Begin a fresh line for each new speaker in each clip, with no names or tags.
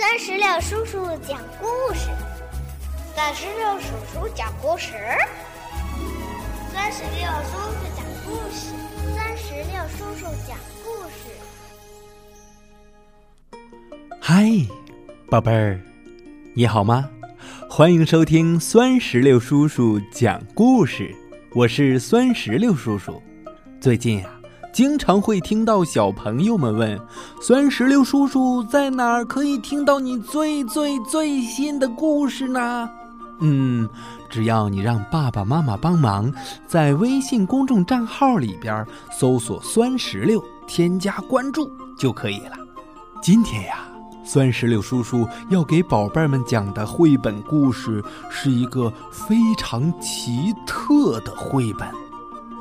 三十六叔叔讲故事，
三十六叔叔讲故事，
三十六叔叔讲故事，三十六叔叔讲故
事。嗨，宝贝儿，你好吗？欢迎收听酸石榴叔叔讲故事，我是酸石榴叔叔。最近啊。经常会听到小朋友们问：“酸石榴叔叔在哪儿可以听到你最最最新的故事呢？”嗯，只要你让爸爸妈妈帮忙，在微信公众账号里边搜索“酸石榴”，添加关注就可以了。今天呀，酸石榴叔叔要给宝贝们讲的绘本故事是一个非常奇特的绘本，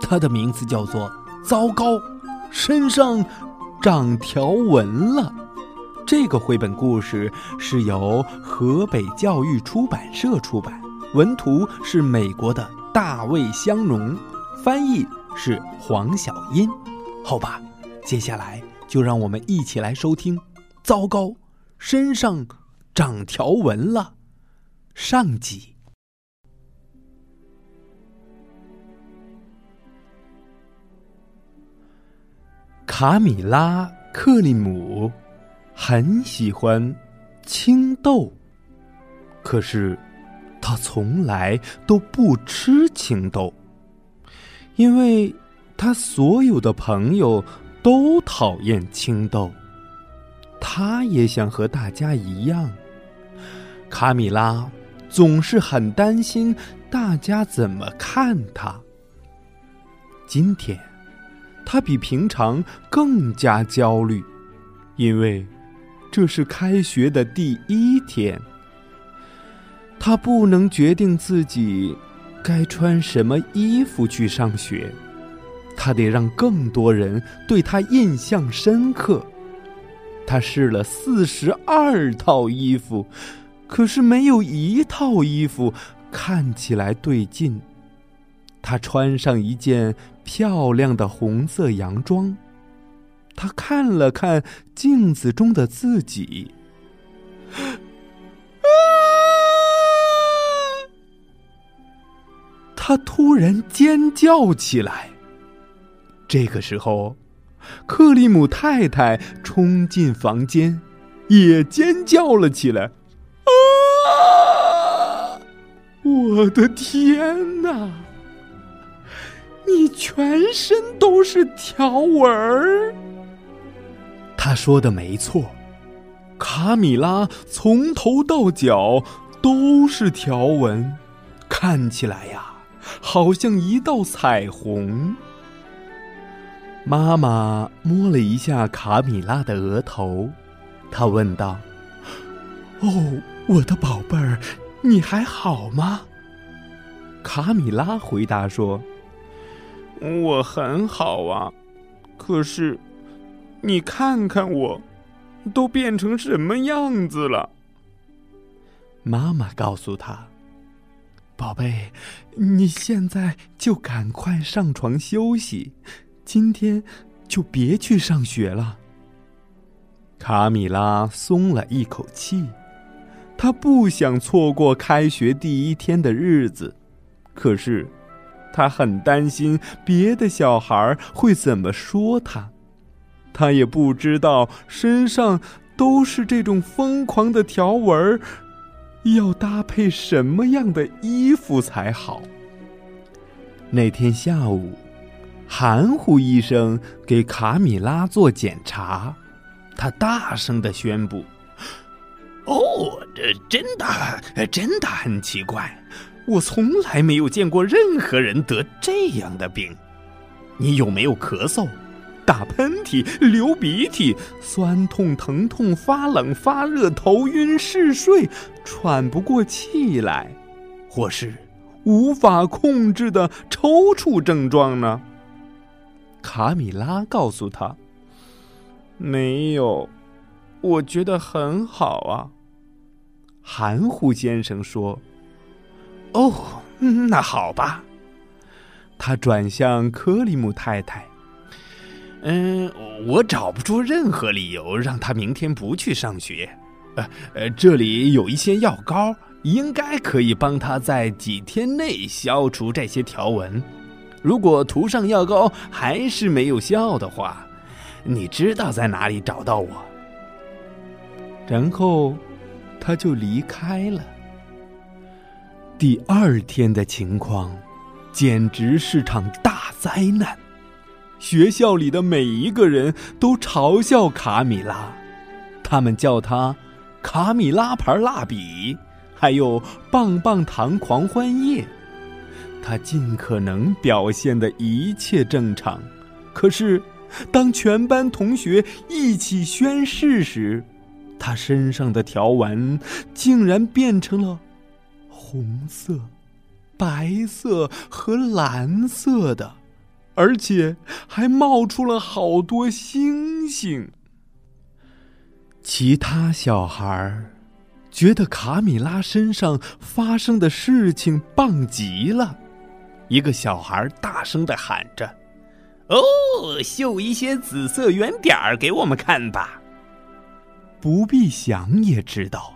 它的名字叫做。糟糕，身上长条纹了。这个绘本故事是由河北教育出版社出版，文图是美国的大卫香农，翻译是黄小英。好吧，接下来就让我们一起来收听。糟糕，身上长条纹了。上集。卡米拉·克利姆很喜欢青豆，可是他从来都不吃青豆，因为他所有的朋友都讨厌青豆。他也想和大家一样。卡米拉总是很担心大家怎么看他。今天。他比平常更加焦虑，因为这是开学的第一天。他不能决定自己该穿什么衣服去上学，他得让更多人对他印象深刻。他试了四十二套衣服，可是没有一套衣服看起来对劲。他穿上一件漂亮的红色洋装，他看了看镜子中的自己，啊！他突然尖叫起来。这个时候，克里姆太太冲进房间，也尖叫了起来。啊！我的天哪！你全身都是条纹儿。他说的没错，卡米拉从头到脚都是条纹，看起来呀，好像一道彩虹。妈妈摸了一下卡米拉的额头，她问道：“哦，我的宝贝儿，你还好吗？”卡米拉回答说。我很好啊，可是，你看看我，都变成什么样子了？妈妈告诉他：“宝贝，你现在就赶快上床休息，今天就别去上学了。”卡米拉松了一口气，他不想错过开学第一天的日子，可是。他很担心别的小孩会怎么说他，他也不知道身上都是这种疯狂的条纹要搭配什么样的衣服才好。那天下午，含糊医生给卡米拉做检查，他大声的宣布：“哦，这真的，真的很奇怪。”我从来没有见过任何人得这样的病。你有没有咳嗽、打喷嚏、流鼻涕、酸痛、疼痛、发冷、发热、头晕、嗜睡、喘不过气来，或是无法控制的抽搐症状呢？卡米拉告诉他：“没有，我觉得很好啊。”含糊先生说。哦，那好吧。他转向克里姆太太。嗯，我找不出任何理由让他明天不去上学。呃呃，这里有一些药膏，应该可以帮他在几天内消除这些条纹。如果涂上药膏还是没有效的话，你知道在哪里找到我。然后，他就离开了。第二天的情况，简直是场大灾难。学校里的每一个人都嘲笑卡米拉，他们叫他“卡米拉牌蜡笔”，还有“棒棒糖狂欢夜”。他尽可能表现的一切正常，可是，当全班同学一起宣誓时，他身上的条纹竟然变成了红色、白色和蓝色的，而且还冒出了好多星星。其他小孩觉得卡米拉身上发生的事情棒极了。一个小孩大声的喊着：“哦，绣一些紫色圆点儿给我们看吧！”不必想也知道，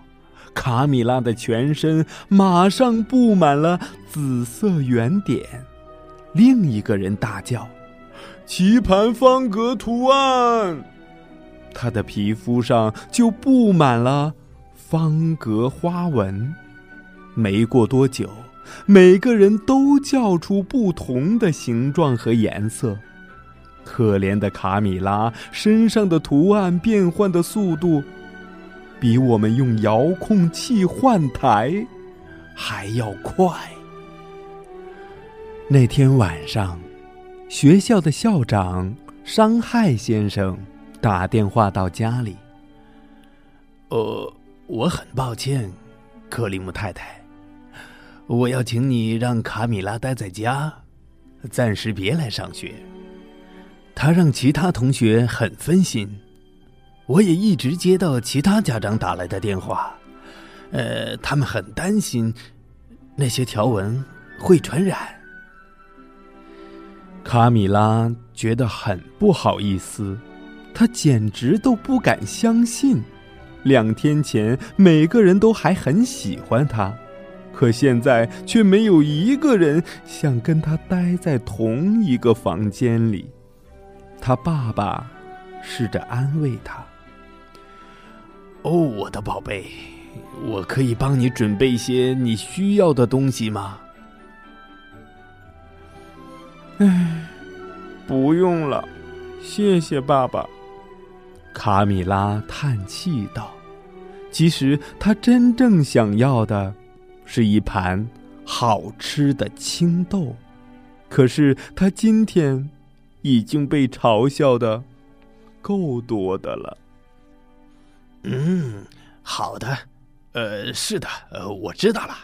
卡米拉的全身马上布满了紫色圆点。另一个人大叫：“棋盘方格图案！”他的皮肤上就布满了方格花纹。没过多久。每个人都叫出不同的形状和颜色。可怜的卡米拉身上的图案变换的速度，比我们用遥控器换台还要快。那天晚上，学校的校长伤害先生打电话到家里。呃，我很抱歉，克里姆太太。我要请你让卡米拉待在家，暂时别来上学。他让其他同学很分心。我也一直接到其他家长打来的电话，呃，他们很担心那些条纹会传染。卡米拉觉得很不好意思，他简直都不敢相信，两天前每个人都还很喜欢他。可现在却没有一个人想跟他待在同一个房间里。他爸爸试着安慰他：“哦，我的宝贝，我可以帮你准备一些你需要的东西吗？”“唉，不用了，谢谢爸爸。”卡米拉叹气道：“其实他真正想要的……”是一盘好吃的青豆，可是他今天已经被嘲笑的够多的了。嗯，好的，呃，是的，呃，我知道了。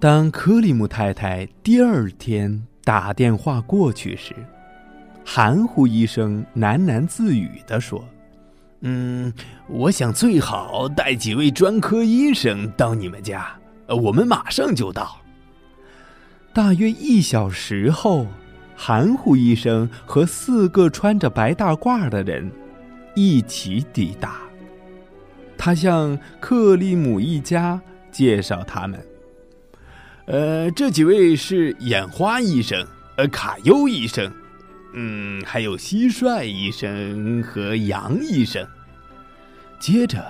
当克里姆太太第二天打电话过去时，含糊医生喃喃自语的说。嗯，我想最好带几位专科医生到你们家，我们马上就到。大约一小时后，含糊医生和四个穿着白大褂的人一起抵达。他向克利姆一家介绍他们。呃，这几位是眼花医生，呃，卡优医生。嗯，还有蟋蟀医生和羊医生。接着，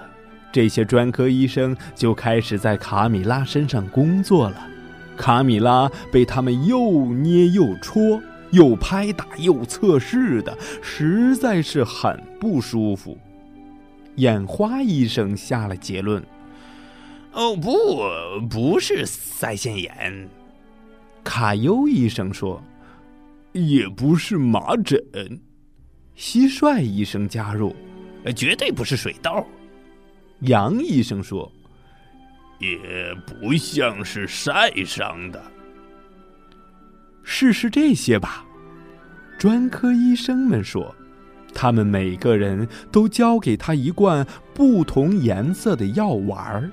这些专科医生就开始在卡米拉身上工作了。卡米拉被他们又捏又戳，又拍打又测试的，实在是很不舒服。眼花医生下了结论：“哦，不，不是腮腺炎。”卡优医生说。也不是麻疹，蟋蟀医生加入，绝对不是水痘。杨医生说，也不像是晒伤的。试试这些吧，专科医生们说，他们每个人都交给他一罐不同颜色的药丸儿。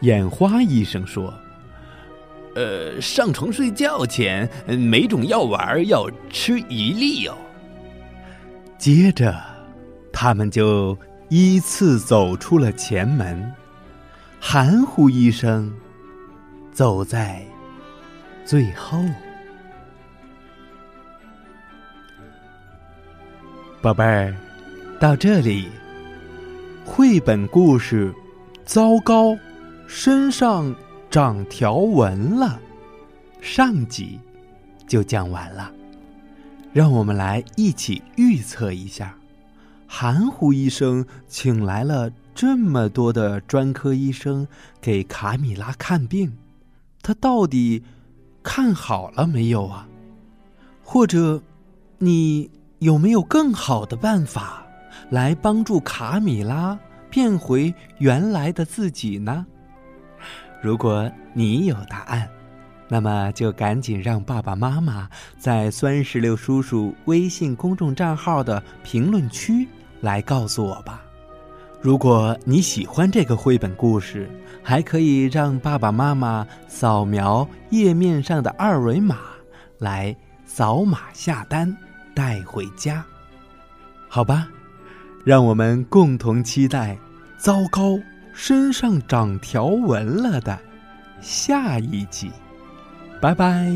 眼花医生说。呃，上床睡觉前，每种药丸要吃一粒哦。接着，他们就依次走出了前门，含糊医生，走在最后。宝贝儿，到这里，绘本故事《糟糕，身上长条纹了》上集就讲完了。让我们来一起预测一下：含糊医生请来了这么多的专科医生给卡米拉看病，他到底看好了没有啊？或者，你？有没有更好的办法来帮助卡米拉变回原来的自己呢？如果你有答案，那么就赶紧让爸爸妈妈在酸石榴叔叔微信公众账号的评论区来告诉我吧。如果你喜欢这个绘本故事，还可以让爸爸妈妈扫描页面上的二维码来扫码下单。带回家，好吧，让我们共同期待。糟糕，身上长条纹了的下一集，拜拜。